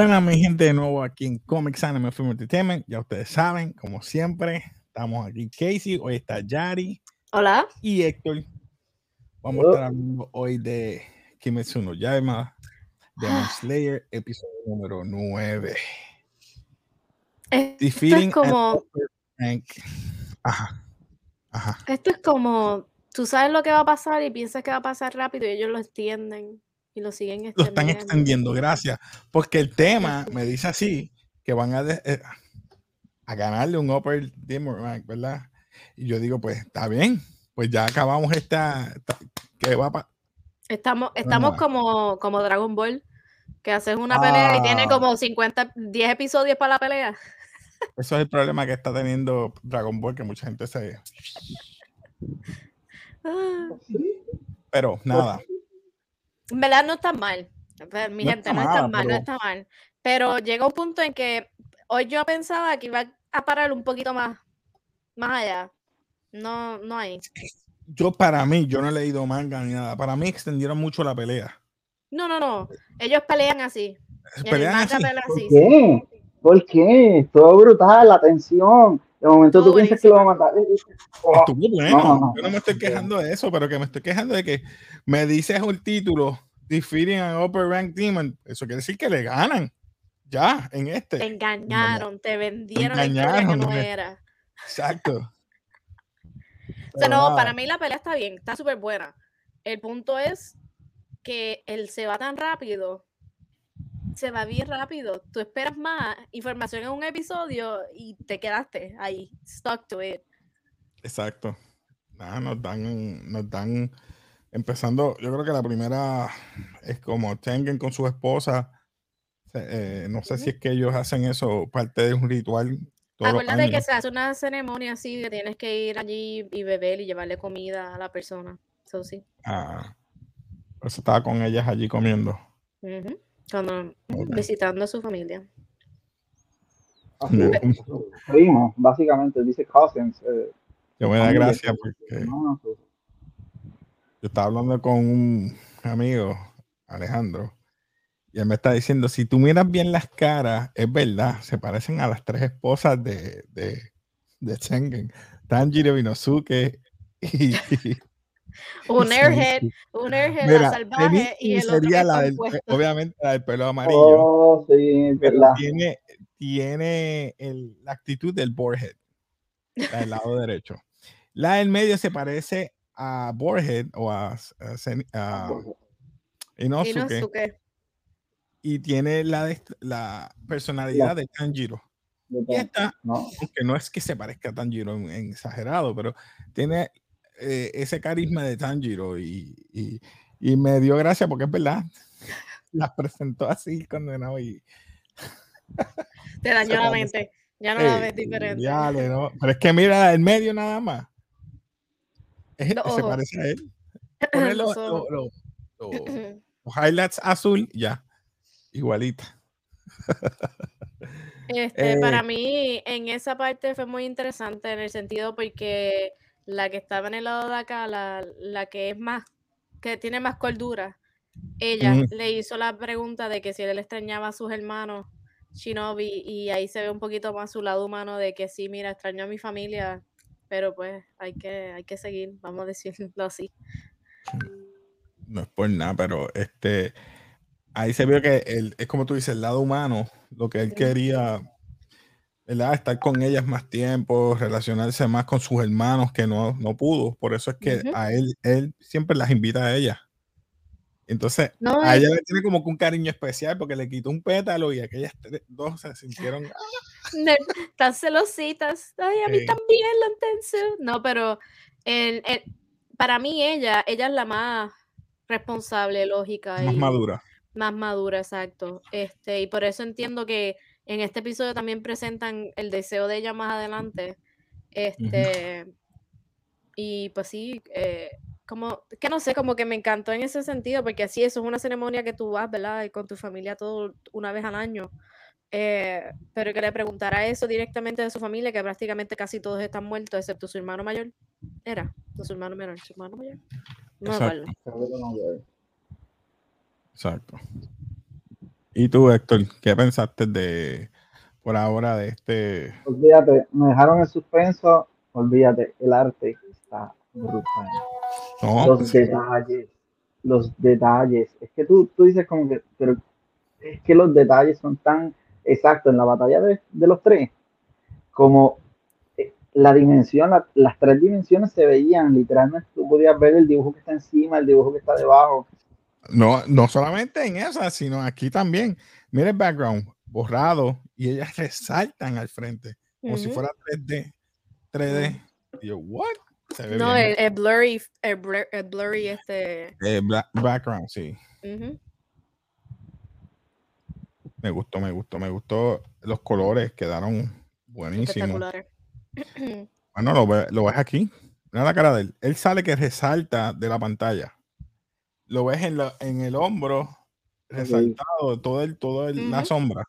Buenas, mi gente, de nuevo aquí en Comics Anime Film Entertainment. Ya ustedes saben, como siempre, estamos aquí Casey, hoy está Yari. Hola. Y Héctor. Vamos a estar hablando hoy de Kimetsu no Yaiba, Demon Slayer, episodio número 9. Esto es como... Ajá. Ajá. Esto es como, tú sabes lo que va a pasar y piensas que va a pasar rápido y ellos lo entienden y lo siguen extendiendo. Lo están extendiendo, gracias. Porque el tema me dice así, que van a, eh, a ganarle un Upper Rank, ¿verdad? Y yo digo, pues está bien, pues ya acabamos esta, ¿qué va a Estamos, estamos como, como Dragon Ball, que haces una pelea y tiene ah. como 50, 10 episodios para la pelea. Eso es el problema que está teniendo Dragon Ball, que mucha gente se... Ah. Pero nada, en verdad no está mal. Mi gente, no está mal, no está mal. Pero llega un punto en que hoy yo pensaba que iba a parar un poquito más, más allá. No, no hay. Yo, para mí, yo no he leído manga ni nada. Para mí extendieron mucho la pelea. No, no, no. Ellos pelean así. ¿Pelean así? ¿Por qué? ¿Por qué? Todo brutal, la tensión. De momento tú piensas que lo va a matar. Oh, bueno. Yo no me estoy quejando de eso, pero que me estoy quejando de que me dices un título, defeating an upper rank demon. Eso quiere decir que le ganan. Ya, en este. Te engañaron, te vendieron te engañaron, que no era. Exacto. o sea, no, para mí la pelea está bien, está súper buena. El punto es que él se va tan rápido se va bien rápido. Tú esperas más información en un episodio y te quedaste ahí, stuck to it. Exacto. Nada, nos dan, nos dan, empezando, yo creo que la primera es como Tengen con su esposa. Eh, no sé si es que ellos hacen eso parte de un ritual. Acuérdate que se hace una ceremonia así, que tienes que ir allí y beber y llevarle comida a la persona. Eso sí. Ah, eso estaba con ellas allí comiendo. Cuando visitando a su familia. Primo, básicamente, dice cousins. Eh, yo me da gracia porque yo estaba hablando con un amigo, Alejandro, y él me está diciendo, si tú miras bien las caras, es verdad, se parecen a las tres esposas de, de, de Tengen, Tanjiro Inosuke y, un airhead, un airhead salvaje y el sería la del, obviamente la del pelo amarillo. Oh, sí, pero tiene, tiene el, la actitud del boarhead, del lado derecho. La del medio se parece a boarhead o a, a, Inosuke, y tiene la, la personalidad de Tanjiro. Y esta, no. aunque no es que se parezca a Tanjiro en, en exagerado, pero tiene eh, ese carisma de Tanjiro y, y, me dio gracia porque es verdad. Las presentó así condenado y. Te dañó la mente. Ya no la ves diferente. no. Pero es que mira el medio nada más. se parece a él. los, highlights azul, ya. Igualita. Este, para eh, mí, en esa parte fue muy interesante en el sentido porque la que estaba en el lado de acá, la, la que es más, que tiene más cordura, ella le hizo la pregunta de que si él extrañaba a sus hermanos Shinobi y ahí se ve un poquito más su lado humano de que sí, mira, extraño a mi familia, pero pues hay que, hay que seguir, vamos a decirlo así. No es por nada, pero este ahí se vio que él, es como tú dices, el lado humano, lo que él quería Estar con ellas más tiempo, relacionarse más con sus hermanos que no, no pudo. Por eso es que a él, él siempre las invita a ellas. Entonces, a ella le tiene como que un cariño especial porque le quitó un pétalo y aquellas dos se sintieron tan celositas. Ay, a mí también la intenso. No, pero el, para mí ella, ella es la más responsable, lógica. Más madura. Más madura, exacto. Este, y por eso entiendo que en este episodio también presentan el deseo de ella más adelante. Este, y pues sí, eh, como, que no sé, como que me encantó en ese sentido, porque así eso es una ceremonia que tú vas, ¿verdad? Y con tu familia todo una vez al año. Eh, pero que le preguntara eso directamente de su familia, que prácticamente casi todos están muertos, excepto su hermano mayor. Era, su hermano menor, su hermano mayor. No Exacto. Exacto. ¿Y tú, Héctor, qué pensaste de por ahora de este? Olvídate, me dejaron en suspenso, olvídate, el arte está brutal. No, los pues, detalles, los detalles. Es que tú, tú dices como que, pero es que los detalles son tan exactos en la batalla de, de los tres, como eh, la dimensión, la- las tres dimensiones se veían, literalmente tú podías ver el dibujo que está encima, el dibujo que está debajo. No, no solamente en esa, sino aquí también. Mira el background, borrado, y ellas resaltan al frente, como si fuera 3D. 3D. Y yo, ¿what? No, el, el blurry, el, blur- el blurry este. Eh, bla- background, sí. Me gustó, me gustó, me gustó. Los colores quedaron buenísimos. Bueno, lo, lo ves aquí. Mira la cara de él. Él sale que resalta de la pantalla. Lo ves en, la- en el hombro, resaltado, todo el, todo el- la sombra.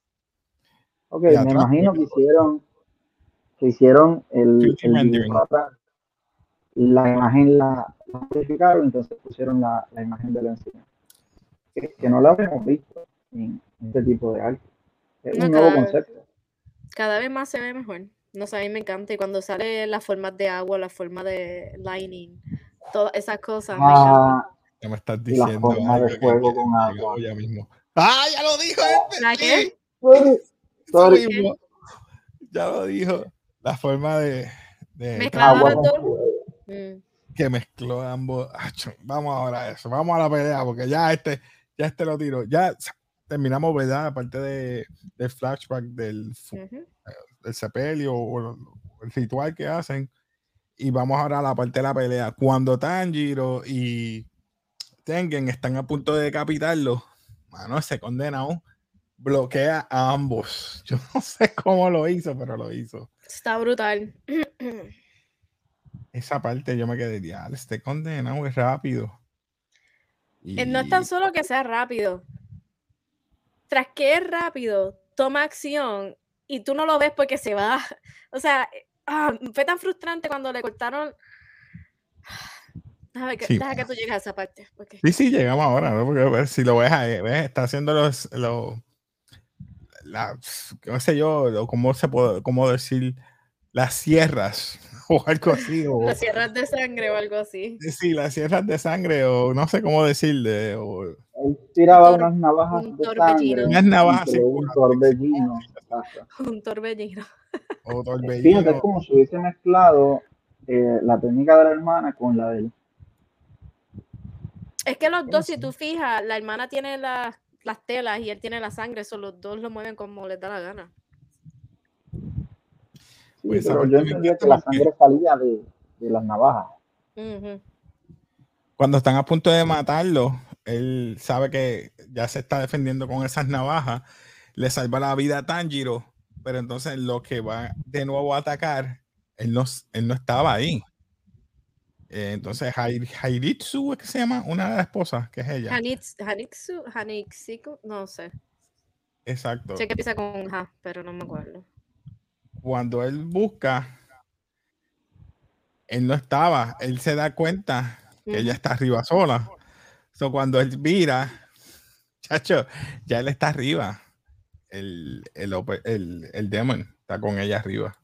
Ok, me imagino que hicieron, que hicieron el, 3D el. La imagen la, la modificaron, entonces pusieron la, la imagen de la encima. Que, que no la habíamos visto en este tipo de arte. Es No, un nuevo concepto. Cada vez más se ve mejor. No sé, a mí me encanta. Y cuando sale las formas de agua, la forma de lining, todas esas cosas. me encantan. Ya me estás Y la diciendo. forma de quiero con agua. Ya mismo. ¡Ah, ya lo dijo! este! ¿La qué? sorry, sorry. Ya lo dijo. La forma de, de Agua. Mm. que mezcló ambos. Vamos ahora a eso, vamos a la pelea, porque ya este, ya este lo tiro. Ya terminamos, ¿verdad? Aparte de, del flashback del, fu- Ujú. del sepelio o el, el ritual que hacen. Y vamos ahora a la parte de la pelea. Cuando Tanjiro y Tengen están a punto de decapitarlo, mano, se condena aún. Bloquea a ambos. Yo no sé cómo lo hizo, pero lo hizo. Está brutal. Esa parte yo me quedé, ya, este condenado es rápido. Eh, No es tan solo que sea rápido. Tras que es rápido, toma acción y tú no lo ves porque se va. O sea, ah, fue tan frustrante cuando le cortaron. Deja que, Sí. deja que tú llegues a esa parte. porque- Sí, sí, llegamos ahora, ¿no? Porque a ver, si lo ves ahí, ves, está haciendo los, los la, qué sé yo, lo- cómo se puede, cómo decir, las sierras o algo así, o Las sierras de sangre o algo así. sí, las sierras de sangre, o no sé cómo decirle, o Él tiraba unas navajas un de torbellino. sangre. unas navajas un torbellino. Un torbellino. o Fíjate, es torbellino. como si hubiese mezclado eh, la técnica de la hermana con la de él. Es que los dos, si tú fijas, la hermana tiene las, las telas y él tiene la sangre, eso los dos lo mueven como les da la gana. Sí, Pues pero yo entendía que la sangre salía de, de las navajas. Cuando están a punto de matarlo, él sabe que ya se está defendiendo con esas navajas, le salva la vida a Tanjiro, pero entonces lo que va de nuevo a atacar, él no, él no estaba ahí. Eh, entonces, Hai- Hairitsu, ¿es que se llama? Una de las esposas, que es ella. Hanits, Hanitsu, Hanixiku, no sé. Exacto. Sé que empieza con ja, pero no me acuerdo. Cuando él busca, él no estaba, él se da cuenta que ella está arriba sola. So, cuando él mira, chacho, ya él está arriba. El, el, el demon está con ella arriba.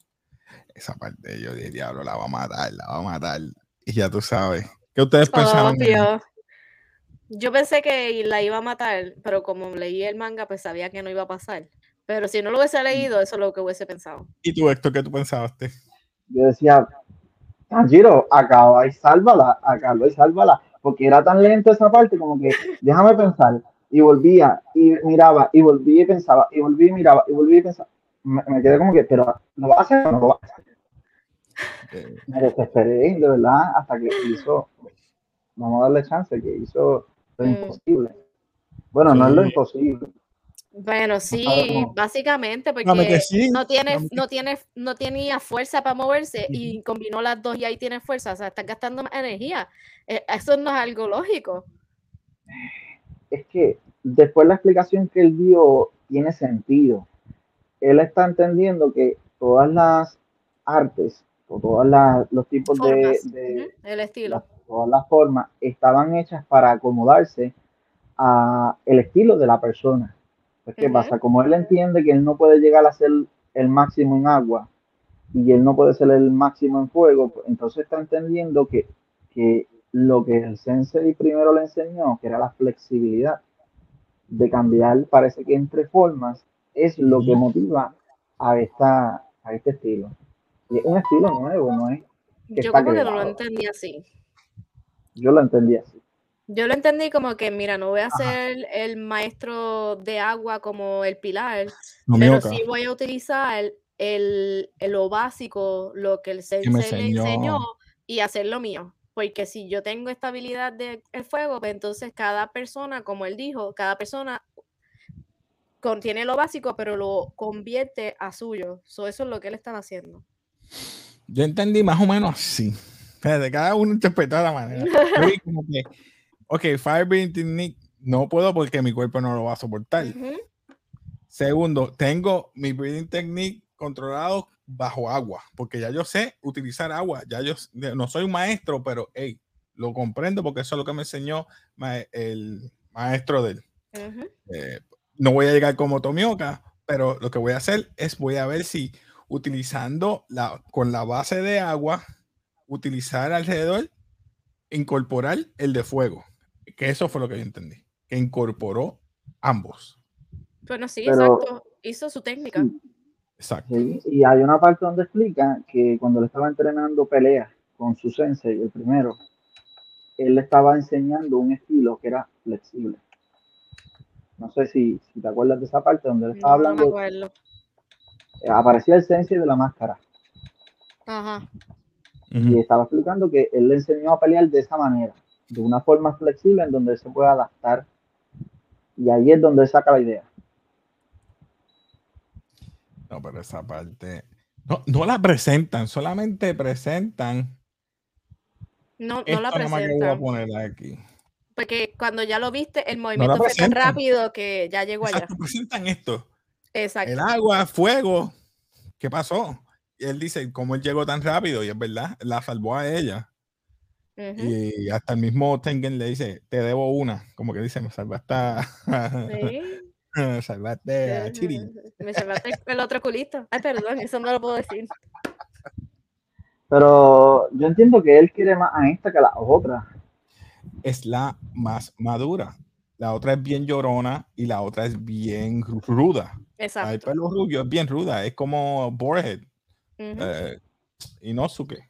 Esa parte yo dije, diablo, la va a matar, la va a matar. Y ya tú sabes. ¿Qué ustedes pensaron? Obvio. Yo pensé que la iba a matar, pero como leí el manga, pues sabía que no iba a pasar. Pero si no lo hubiese leído, eso es lo que hubiese pensado. ¿Y tú, Héctor, qué tú pensaste? Yo decía, Tanjiro, acaba y sálvala, acaba y sálvala, porque era tan lento esa parte como que déjame pensar, y volvía, y miraba, y volvía y pensaba, y volvía y miraba, y volvía y pensaba. Me, me quedé como que, pero ¿lo va a hacer o no lo va a hacer? Me desesperé, de verdad, hasta que hizo, vamos a darle chance, que hizo lo Mm. imposible. Bueno, no es lo imposible. Bueno, sí, básicamente, porque sí, no tiene, dame que no tiene, no tenía fuerza para moverse y combinó las dos y ahí tiene fuerza. O sea, está gastando más energía. Eh, Eso no es algo lógico. es que después la explicación que él dio tiene sentido. Él está entendiendo que todas las artes o todos los tipos de, de- El estilo. las- todas las formas estaban hechas para acomodarse a el estilo de la persona. Pues, ¿qué pasa? Como él entiende que él no puede llegar a ser el máximo en agua y él no puede ser el máximo en fuego, pues, entonces está entendiendo que, que lo que el sensei primero le enseñó, que era la flexibilidad de cambiar, parece que entre formas, es lo que motiva a, esta, a este estilo. Y es un estilo nuevo, no es. Yo como que no lo entendí así. Yo lo entendí así. Yo lo entendí como que, mira, no voy a ser el maestro de agua como el pilar, pero sí voy a utilizar el, lo básico, lo que el sensei le enseñó y hacer lo mío. Porque si yo tengo estabilidad del fuego, pues entonces cada persona, como él dijo, cada persona contiene lo básico, pero lo convierte a suyo. eso es lo que él estaba haciendo. Yo entendí más o menos así. De cada uno interpreta de la manera. como que, ok, Technique no puedo porque mi cuerpo no lo va a soportar. Segundo, tengo mi breathing technique controlado bajo agua, porque ya yo sé utilizar agua. Ya yo no soy un maestro, pero hey, lo comprendo porque eso es lo que me enseñó el maestro de él. Eh, no voy a llegar como Tomioka, pero lo que voy a hacer es voy a ver si utilizando la con la base de agua, utilizar alrededor, incorporar el de fuego. Que eso fue lo que yo entendí, que incorporó ambos. Bueno, sí, exacto. Hizo su técnica. Exacto. y hay una parte donde explica que cuando le estaba entrenando pelea con su sensei, el primero, él le estaba enseñando un estilo que era flexible. No sé si, si te acuerdas de esa parte donde él estaba hablando. No me acuerdo. Eh, aparecía el sensei de la máscara. Ajá. Y estaba explicando que él le enseñó a pelear de esa manera, de una forma flexible en donde se puede adaptar. Y ahí es donde saca la idea. No, pero esa parte. No, no la presentan, solamente presentan. No, no la presentan. voy a poner aquí. Porque cuando ya lo viste, el movimiento fue tan rápido que ya llegó allá. presentan esto. Exacto. El agua, fuego. ¿Qué pasó? Y él dice, ¿cómo él llegó tan rápido? Y es verdad, la salvó a ella. Y hasta el mismo Tengen le dice, te debo una. Como que dice, me salvaste. Sí. salvaste a Chiri. Me salvaste el otro culito. Ay, perdón, eso no lo puedo decir. Pero yo entiendo que él quiere más a esta que a la otra. Es la más madura. La otra es bien llorona y la otra es bien ruda. Exacto. El pelo rubio es bien ruda. Es como Borehead. Uh y Nosuke.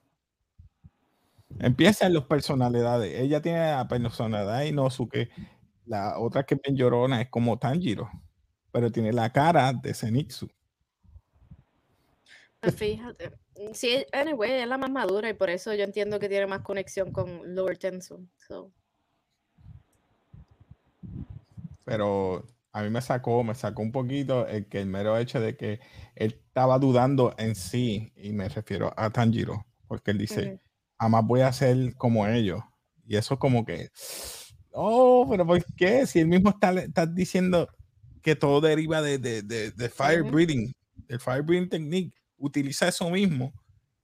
Empiezan las personalidades. Ella tiene la personalidad y Nosuke la otra que bien llorona es como Tanjiro, pero tiene la cara de Zenitsu. Pues fíjate. Sí, anyway, es la más madura y por eso yo entiendo que tiene más conexión con Lower Tensu. Pero a mí me sacó, me sacó un poquito el que el mero hecho de que él estaba dudando en sí, y me refiero a Tanjiro, porque él dice, jamás voy a ser como ellos. Y eso como que, Oh, pero ¿por qué? Si él mismo está, está diciendo que todo deriva de, de, de, fire breathing, el fire breathing technique, utiliza eso mismo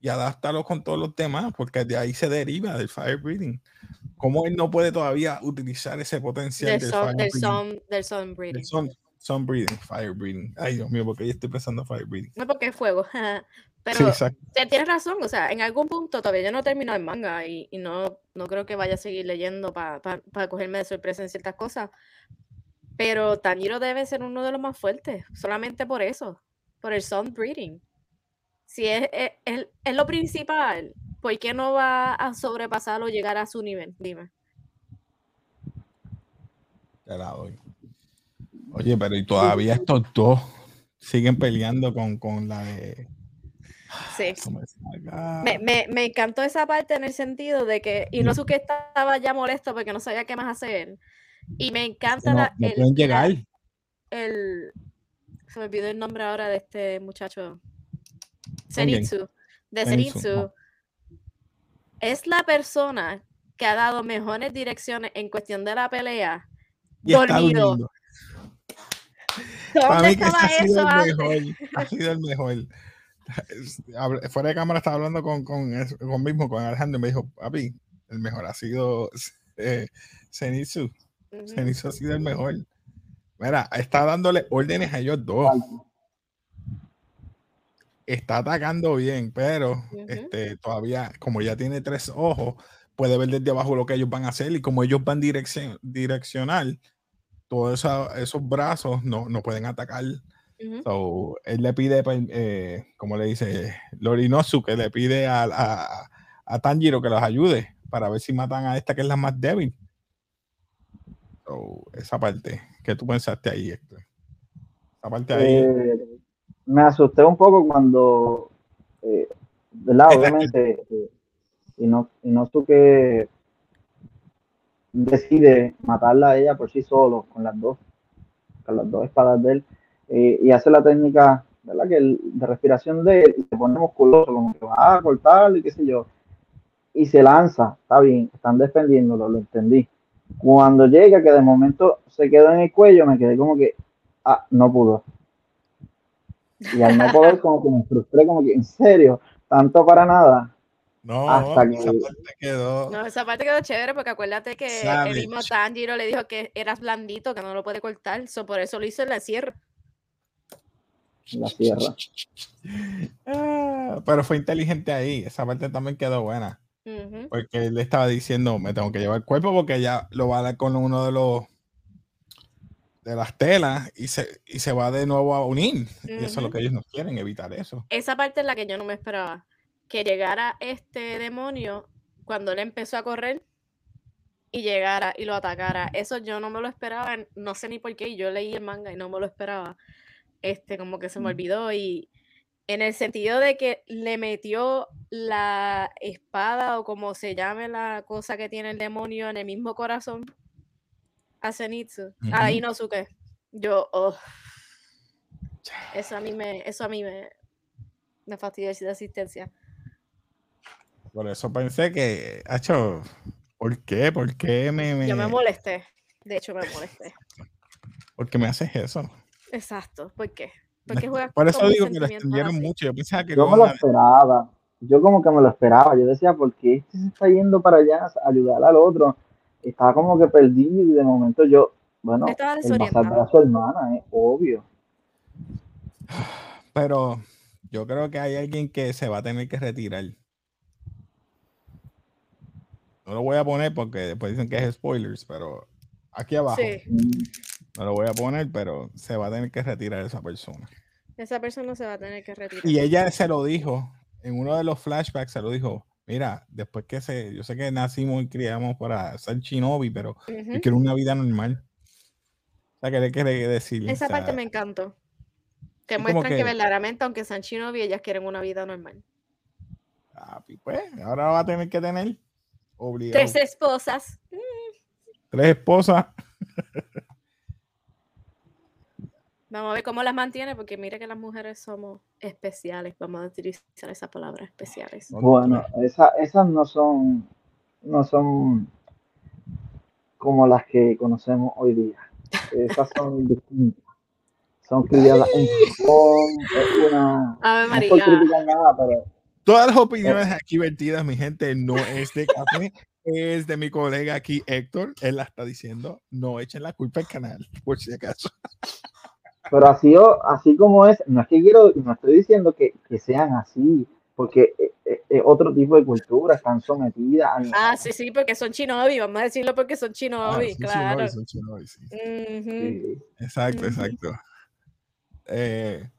y adáptalo con todos los demás, porque de ahí se deriva del fire breathing. ¿Cómo él no puede todavía utilizar ese potencial del, sun, del, sun, del sun breathing? sun, sun, breathing, fire breathing. Ay, Dios mío, porque yo estoy pensando fire breathing. No, porque es fuego. Pero tienes razón, o sea, en algún punto todavía yo no termino el manga y, y no, no creo que vaya a seguir leyendo para pa, cogerme de sorpresa en ciertas cosas. Pero Tanjiro debe ser uno de los más fuertes, solamente por eso, por el sound breeding. Si es, es, es, lo principal, ¿por qué no va a sobrepasarlo o llegar a su nivel? Dime. Te la doy. Oye, pero y todavía estos dos siguen peleando con, con la de Sí. Me, me, me, encantó esa parte en el sentido de que Inosuke estaba ya molesto porque no sabía qué más hacer. Y me encanta no, la, pueden llegar. El, se me olvidó el nombre ahora de este muchacho. Zenitsu. De Zenitsu. Es la persona que ha dado mejores direcciones en cuestión de la pelea. Y dormido. Para mí que ha sido el mejor. Ha sido el mejor fuera de cámara estaba hablando con, con, con mismo, con Alejandro, y me dijo, papi, el mejor ha sido eh, Zenitsu. Zenitsu ha sido el mejor. Mira, está dándole órdenes a ellos dos. Está atacando bien, pero este, todavía, como ya tiene tres ojos, puede ver desde abajo lo que ellos van a hacer y como ellos van dirección, direccional, todos esos brazos no, no pueden atacar. él le pide, eh, como le dice Lorinosu, que le pide a, a, a, Tanjiro que los ayude para ver si matan a esta que es la más débil. esa parte, ¿qué tú pensaste ahí, Héctor? Esa parte ahí. Eh, me asusté un poco cuando, eh, ¿verdad? Obviamente, eh, y no, y no que decide matarla a ella por sí solo, con las dos, con las dos espadas de él, eh, y hace la técnica, ¿verdad? Que de respiración de él, y se pone musculoso, como que va a cortarlo y qué sé yo, y se lanza, está bien, están defendiéndolo, lo entendí. Cuando llega, que de momento se quedó en el cuello, me quedé como que, ah, no pudo. Y al no poder, como que me frustré, como que, en serio, tanto para nada. No, hasta que... esa parte quedó. No, esa parte quedó chévere porque acuérdate que el mismo Tanjiro le dijo que eras blandito, que no lo puede cortar. por eso lo hizo en la sierra. La sierra. Ah, pero fue inteligente ahí. Esa parte también quedó buena. Porque él le estaba diciendo, me tengo que llevar el cuerpo porque ya lo va a dar con uno de los de las telas y se, y se va de nuevo a unir. Y eso es lo que ellos no quieren, evitar eso. Esa parte es la que yo no me esperaba. Que llegara este demonio cuando él empezó a correr y llegara y lo atacara. Eso yo no me lo esperaba, no sé ni por qué. Yo leí el manga y no me lo esperaba. Este, como que se me olvidó y en el sentido de que le metió la espada o como se llame la cosa que tiene el demonio en el mismo corazón a Zenitsu, a Inosuke. Yo, oh. Eso a mí me, eso a mí me, me fastidia de asistencia. Por eso pensé que, hecho, ¿por qué? ¿Por qué me, Yo me molesté. De hecho, me molesté. ¿Por qué me haces eso? Exacto, ¿por qué? Porque Por eso digo que lo extendieron mucho. Yo pensaba que Yo me lo esperaba. Yo como que me lo esperaba. Yo decía, ¿por qué este se está yendo para allá a ayudar al otro? Estaba como que perdido y de momento yo, bueno, el a su hermana, es obvio. Pero yo creo que hay alguien que se va a tener que retirar. No lo voy a poner porque después dicen que es spoilers, pero aquí abajo. No lo voy a poner, pero se va a tener que retirar esa persona. Esa persona se va a tener que retirar. Y ella se lo dijo, en uno de los flashbacks se lo dijo, mira, después que se, yo sé que nacimos y criamos para ser shinobi, pero yo quiero una vida normal. O sea, ¿qué le quiere decir? Esa parte me encantó. Que muestran que, verdaderamente, aunque sean shinobi, ellas quieren una vida normal. Ah, pues, ahora va a tener que tener obligado. Tres esposas. Tres esposas. Vamos a ver cómo las mantiene, porque mire que las mujeres somos especiales. Vamos a utilizar esa palabra, especiales. Bueno, esas no son, no son como las que conocemos hoy día. Esas son distintas. Son criadas en Japón. una, María. nada, pero Todas las opiniones aquí vertidas, mi gente, no es de café, es de mi colega aquí, Héctor. Él la está diciendo. No echen la culpa al canal, por si acaso. Pero así, así como es, no es que quiero, no estoy diciendo que, sean así, porque es, eh, eh, otro tipo de cultura, están sometidas a... Ah, sí, sí, porque son chinobi, vamos a decirlo porque son chinobi, ah, claro. son chinobi, sí. Exacto, exacto. Eh,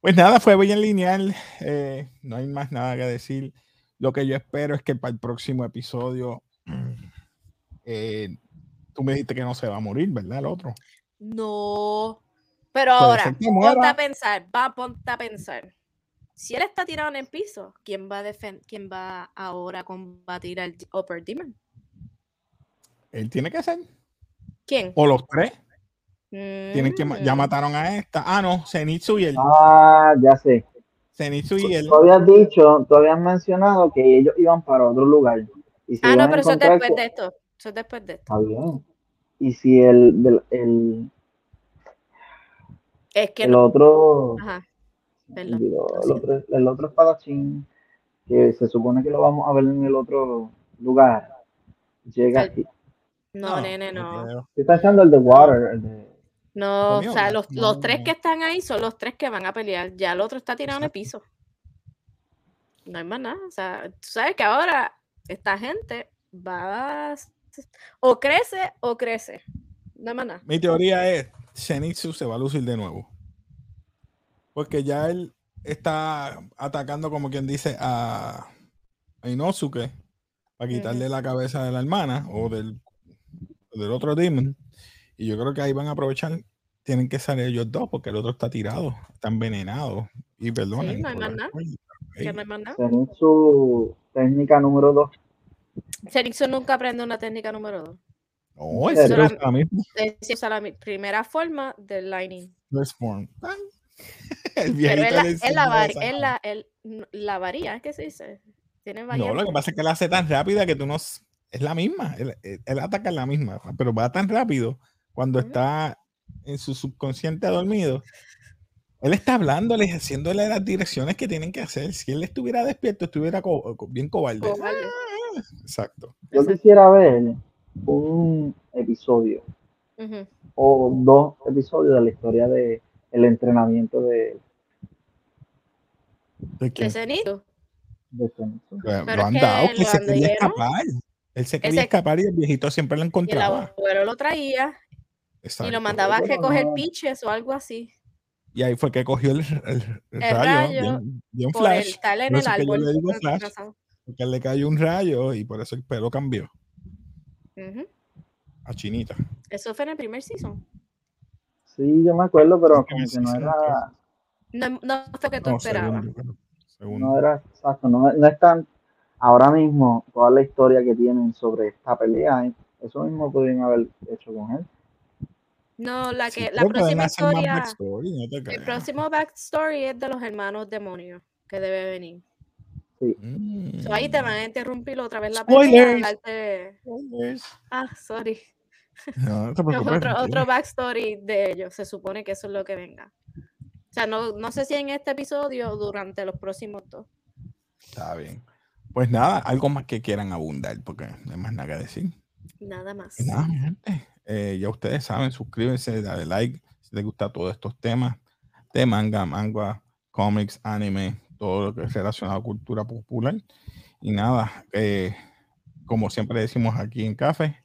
pues nada, fue bien lineal, no hay más nada que decir. Lo que yo espero es que para el próximo episodio, tú me dijiste que no se va a morir, ¿verdad? El otro. No, pero ahora, ponte a pensar, va, ponte a pensar. Si él está tirado en el piso, ¿quién va a quién va ahora a combatir al Upper Demon? Él tiene que ser. ¿Quién? O los tres. Tienen que, ya mm. mataron a esta. Ah, no, Zenitsu y él. Ah, ya sé. Zenitsu y él. Tú habías dicho, tú habías mencionado que ellos iban para otro lugar. ah, no, pero eso es después de esto. Eso es después de esto. Está bien. Y si el, el, es que el otro. Ajá. el, otro el otro espadachín, que se supone que lo vamos a ver en el otro lugar, llega aquí. No, nene, no. Estoy pensando el de Water, el de. No, Comió, o sea, los, los tres que están ahí son los tres que van a pelear. Ya el otro está tirado en el piso. No hay más nada. O sea, tú sabes que ahora esta gente va. a- O crece o crece. No hay más nada. Mi teoría es, Zenitsu se va a lucir de nuevo. Porque ya él está atacando, como quien dice, a, a Inosuke para quitarle la cabeza de la hermana o del, del otro demon. Y yo creo que ahí van a aprovechar. Tienen que salir ellos dos porque el otro está tirado, está envenenado. Y perdonen. Sí, no hay por más la nada. spoiler, Que ey, no hay más nada. Tenía su técnica número 2. Zenitsu nunca aprende una técnica número dos. No, es la misma. Es la primera forma del lightning. Respawn. ¡Tan! El Pero viejito es la, es la, var- esa es la, el- la varía, ¿qué se dice? Tiene No, variantes. lo que pasa es que la hace tan rápida que tú no. Es la misma. Él, él- él ataca en la misma, pero va tan rápido cuando está en su subconsciente dormido. Él está hablándole, haciéndole las direcciones que tienen que hacer. Si él estuviera despierto, estuviera co- bien cobarde. Cobarde. Exacto. Yo quisiera ver un episodio o dos episodios de la historia de el entrenamiento de, ¿De quién? De. Lo Pero han que dado, que se quería escapar. Él se quería Ese- escapar y el viejito siempre lo Y el encontraba. abuelo lo traía y lo mandaba a recoger no. piches o algo así. Y ahí fue que cogió el, el- el El rayo, rayo bien, bien Por flash. el tal en el yo árbol. le digo flash. Porque le cayó un rayo y por eso el pelo cambió A Chinita. Eso fue en el primer season. Sí, yo me acuerdo, pero como que no era, No, no fue que tú No, esperabas. segundo, creo. Segundo. no era exacto, no, no es tan ahora mismo toda la historia que tienen sobre esta pelea, ¿eh? eso mismo podrían haber hecho con él. No, la que la próxima historia, backstory, no te el próximo backstory es de los hermanos demonios que debe venir. Mm. So, ahí te van a interrumpir otra vez la Spoilers. pelea. y darte- Spoilers. Ah, sorry. No, no te Es preocupes. otro, otro backstory de ellos. Se supone que eso es lo que venga. O sea, no, no sé si en este episodio o durante los próximos dos. Está bien. Pues nada, algo más que quieran abundar, porque no hay más nada que decir. Nada más. Pues nada, mi gente. eh, ya ustedes saben, suscríbanse, dale like si les gusta todos estos temas de manga, manga, cómics, anime, todo lo que es relacionado a cultura popular. Y nada, eh, como siempre decimos aquí en Café.